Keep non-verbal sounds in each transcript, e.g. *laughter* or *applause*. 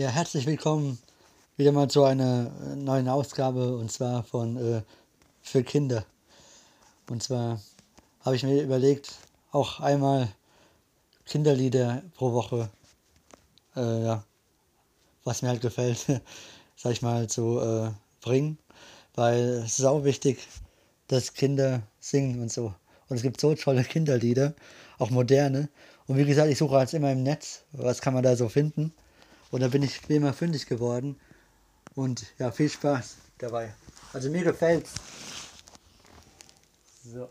Ja, herzlich willkommen wieder mal zu einer äh, neuen Ausgabe und zwar von äh, für Kinder. Und zwar habe ich mir überlegt, auch einmal Kinderlieder pro Woche, äh, ja, was mir halt gefällt, *laughs* sag ich mal, zu äh, bringen, weil es ist auch wichtig, dass Kinder singen und so. Und es gibt so tolle Kinderlieder, auch moderne. Und wie gesagt, ich suche jetzt immer im Netz, was kann man da so finden. Und da bin ich wie immer fündig geworden. Und ja, viel Spaß dabei. Also mir gefällt's. So.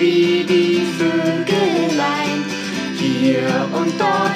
wie die Vögelein hier und dort.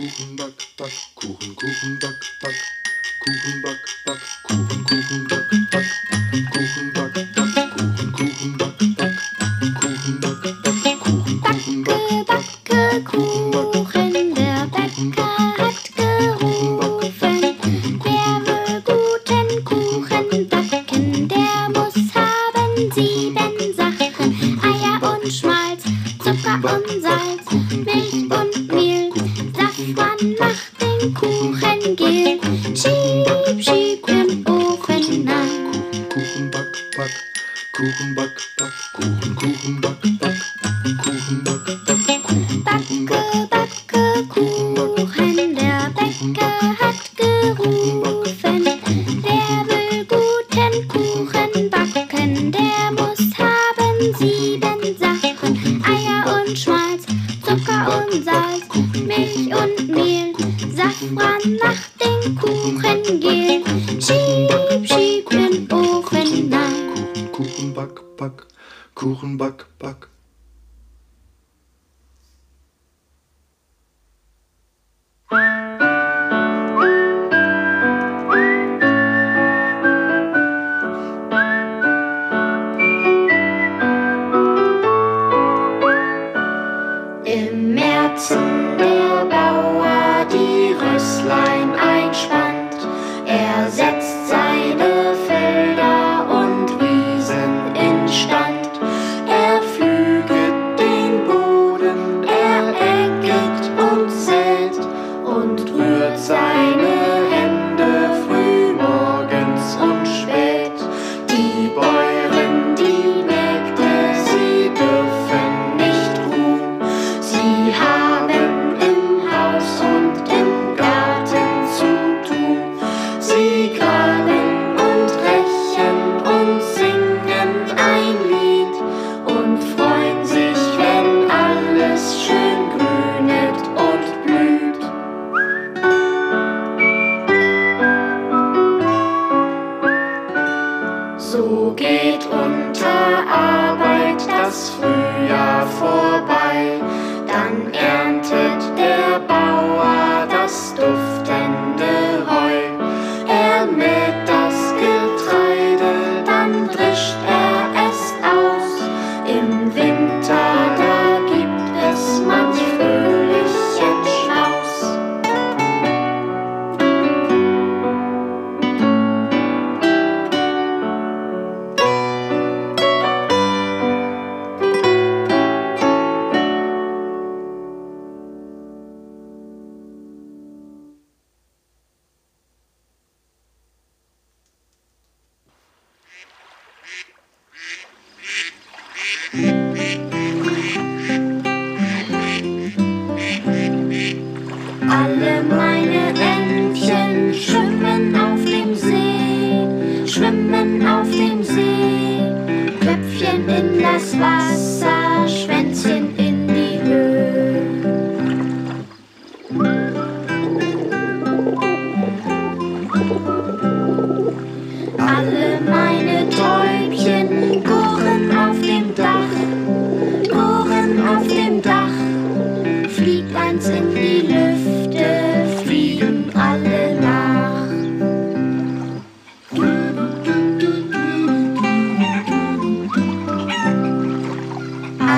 Kuchen Back, back, Kuchen, kuchen Back, back, Kuchenback, Back. mit Saft, Eier und Schmalz, Zucker und Salz, Milch und Mehl, Safran macht den Kuchen gel. Schieb, schieb den Ofen an. Kuchen, Kuchen, back, back, Kuchen, back, us food.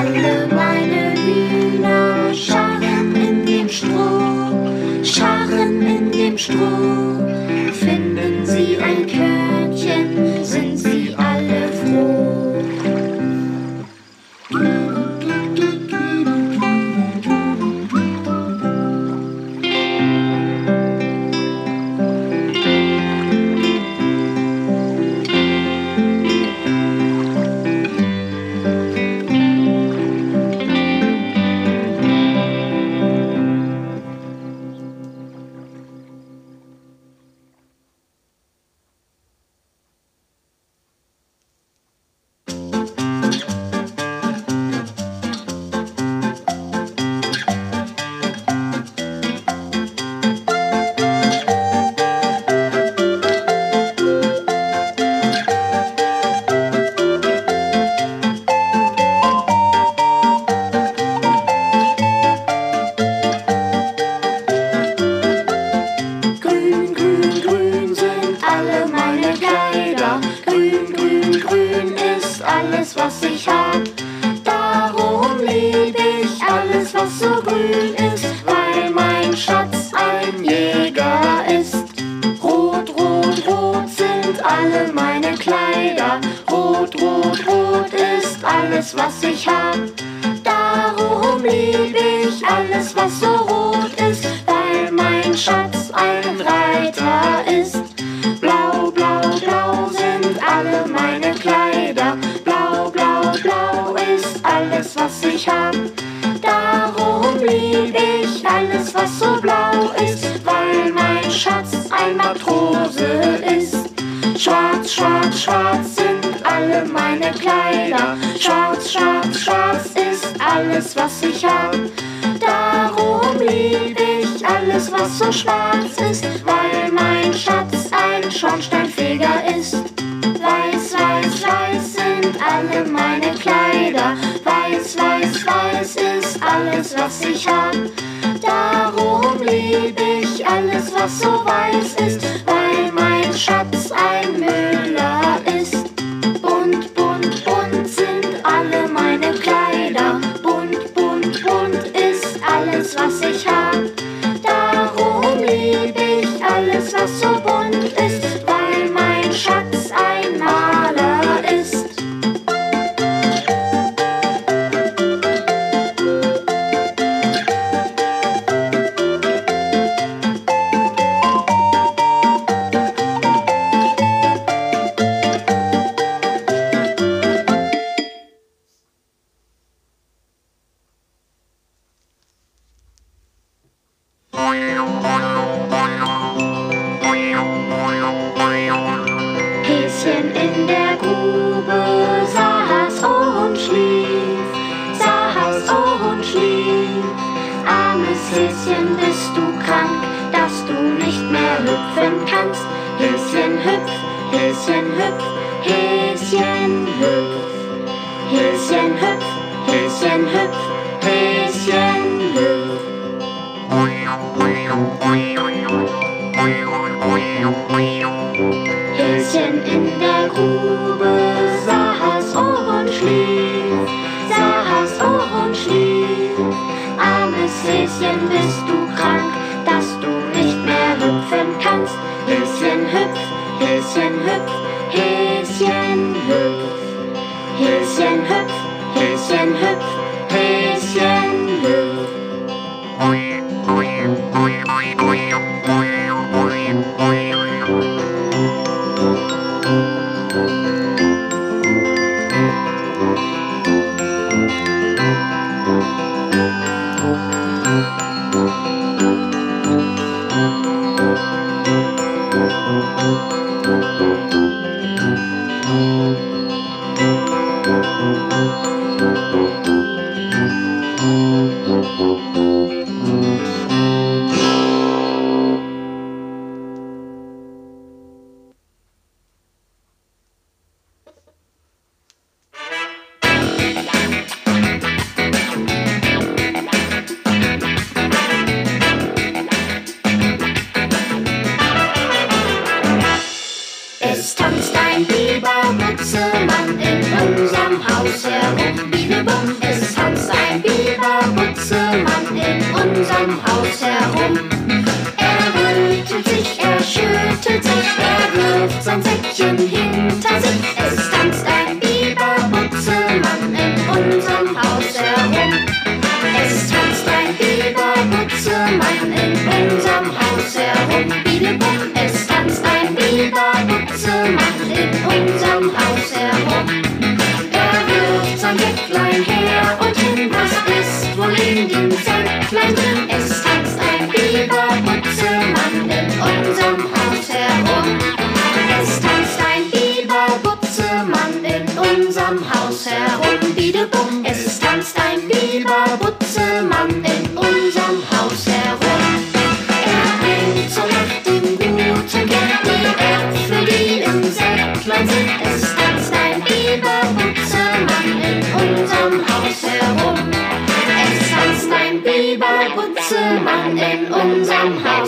Alle meine Hühner scharren in dem Stroh, scharren in dem Stroh. alles, was ich hab. Darum lieb ich alles, was so rot ist, weil mein Schatz ein Reiter ist. Blau, blau, blau sind alle meine Kleider. Blau, blau, blau ist alles, was ich hab. Darum lieb ich alles, was so blau ist, weil mein Schatz ein Matrose ist. Schwarz, schwarz, schwarz alle meine Kleider. Schwarz, schwarz, schwarz ist alles, was ich hab. Darum lieb ich alles, was so schwarz ist, weil mein Schatz ein Schornsteinfeger ist. Weiß, weiß, weiß sind alle meine Kleider. Weiß, weiß, weiß ist alles, was ich hab. Darum lieb ich alles, was so weiß ist, weil mein Schatz ein Müller ist. Thank you.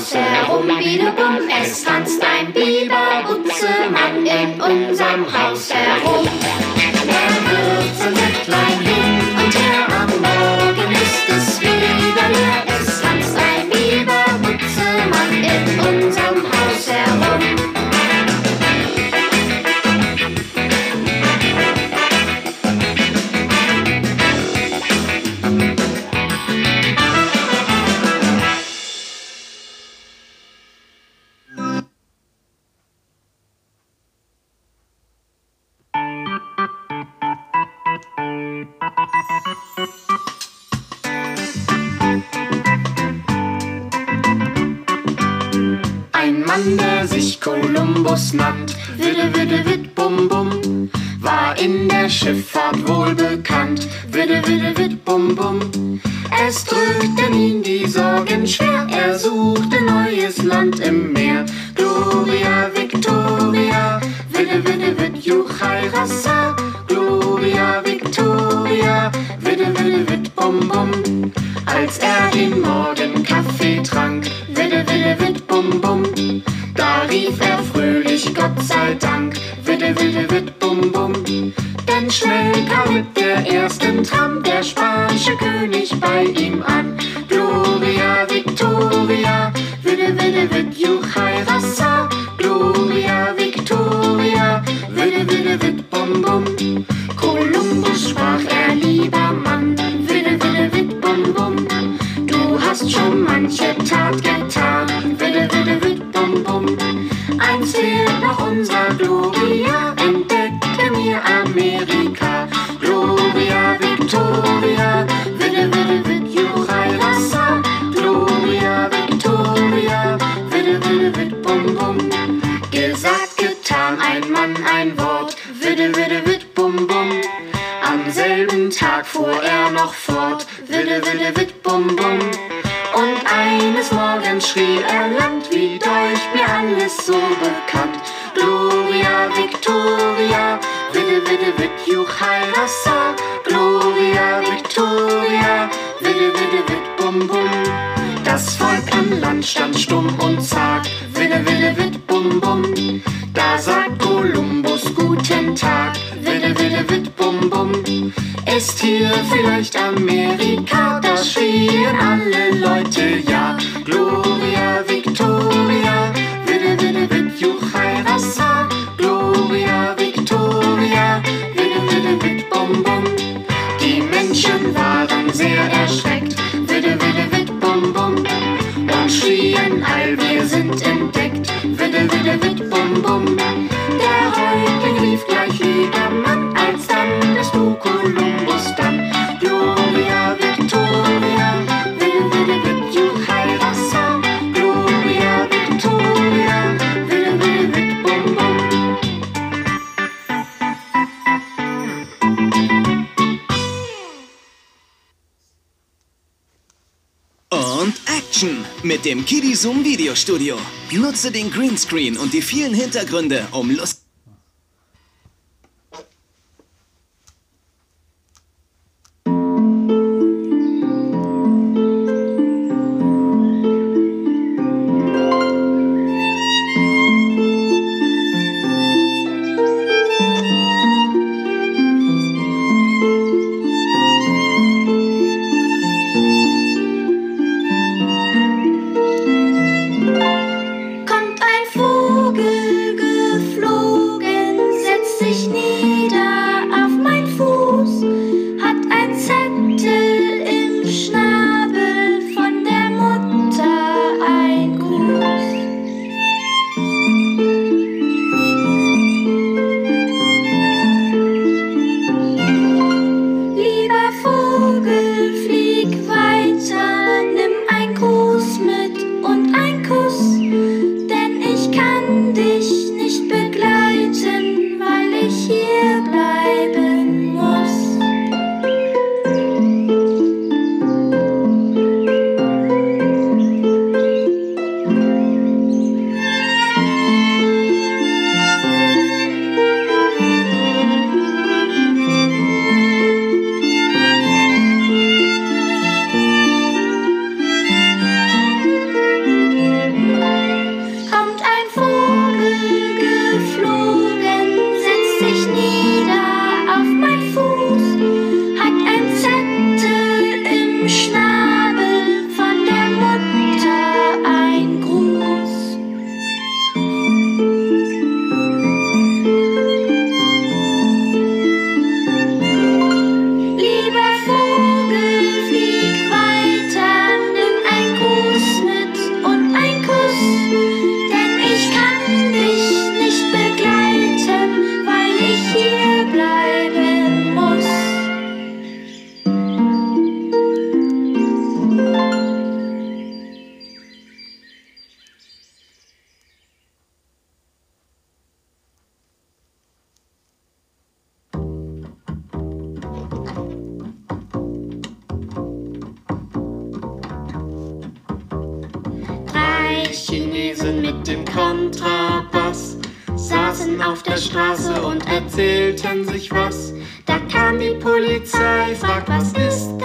Haus herum, Bielebum, es tanzt ein Biberutzemann in unserem Haus herum. Nannt. Widde, widde, witt, bum, bum, war in der Schifffahrt wohl bekannt. Widde, widde, witt, bum, bum, es drückten ihn die Sorgen schwer. Er suchte neues Land im Meer. Gloria Victoria, widde, widde, witt, Juchai Rassa. Gloria Victoria, widde, widde, witt, bum, bum. Als er den Morgenkaffee trank, widde, widde, witt, bum, bum. Rief er fröhlich, Gott sei Dank, widde, widde, witt, bum, bum. Denn schnell kam mit der ersten Tram der spanische König bei ihm an. Gloria, entdecke mir Amerika. Gloria Victoria, widde, widde, witt, Juchai Rassa. Gloria Victoria, widde, widde, witt, bum, bum. Gesagt, getan, ein Mann, ein Wort, widde, widde, witt, bum, bum. Am selben Tag fuhr er noch fort, widde, widde, witt, bum, bum. Und eines Morgens schrie er Land, wie deucht mir alles so bekannt. Gloria Victoria, widde, widde, witt, Juchai Rassa. Gloria Victoria, widde, widde, witt, bum, bum. Das Volk am Land stand stumm und zagt, widde, widde, witt, bum, bum. Da sagt Kolumbus, guten Tag, widde, widde, witt, bum, bum. Ist hier vielleicht Amerika? Da schrien alle Leute ja. Gloria Rassa. Gloria Victoria, widde, widde, witt, bum. Die Menschen waren sehr erschreckt, widde, widde, witt, bum. Und schrien all, wir sind mit dem Zoom Videostudio. Nutze den Greenscreen und die vielen Hintergründe, um Lust. Chinesen mit dem Kontrabass saßen auf der Straße und erzählten sich was. Da kam die Polizei, fragt, was ist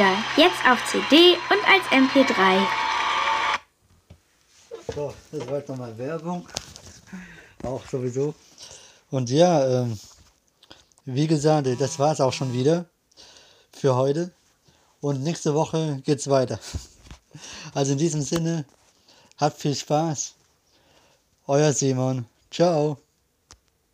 Kinderlieder. Jetzt auf CD und als MP3. So, das war jetzt nochmal Werbung. Auch sowieso. Und ja, ähm, wie gesagt, das war es auch schon wieder für heute. Und nächste Woche geht's weiter. Also in diesem Sinne, habt viel Spaß. Euer Simon. Ciao.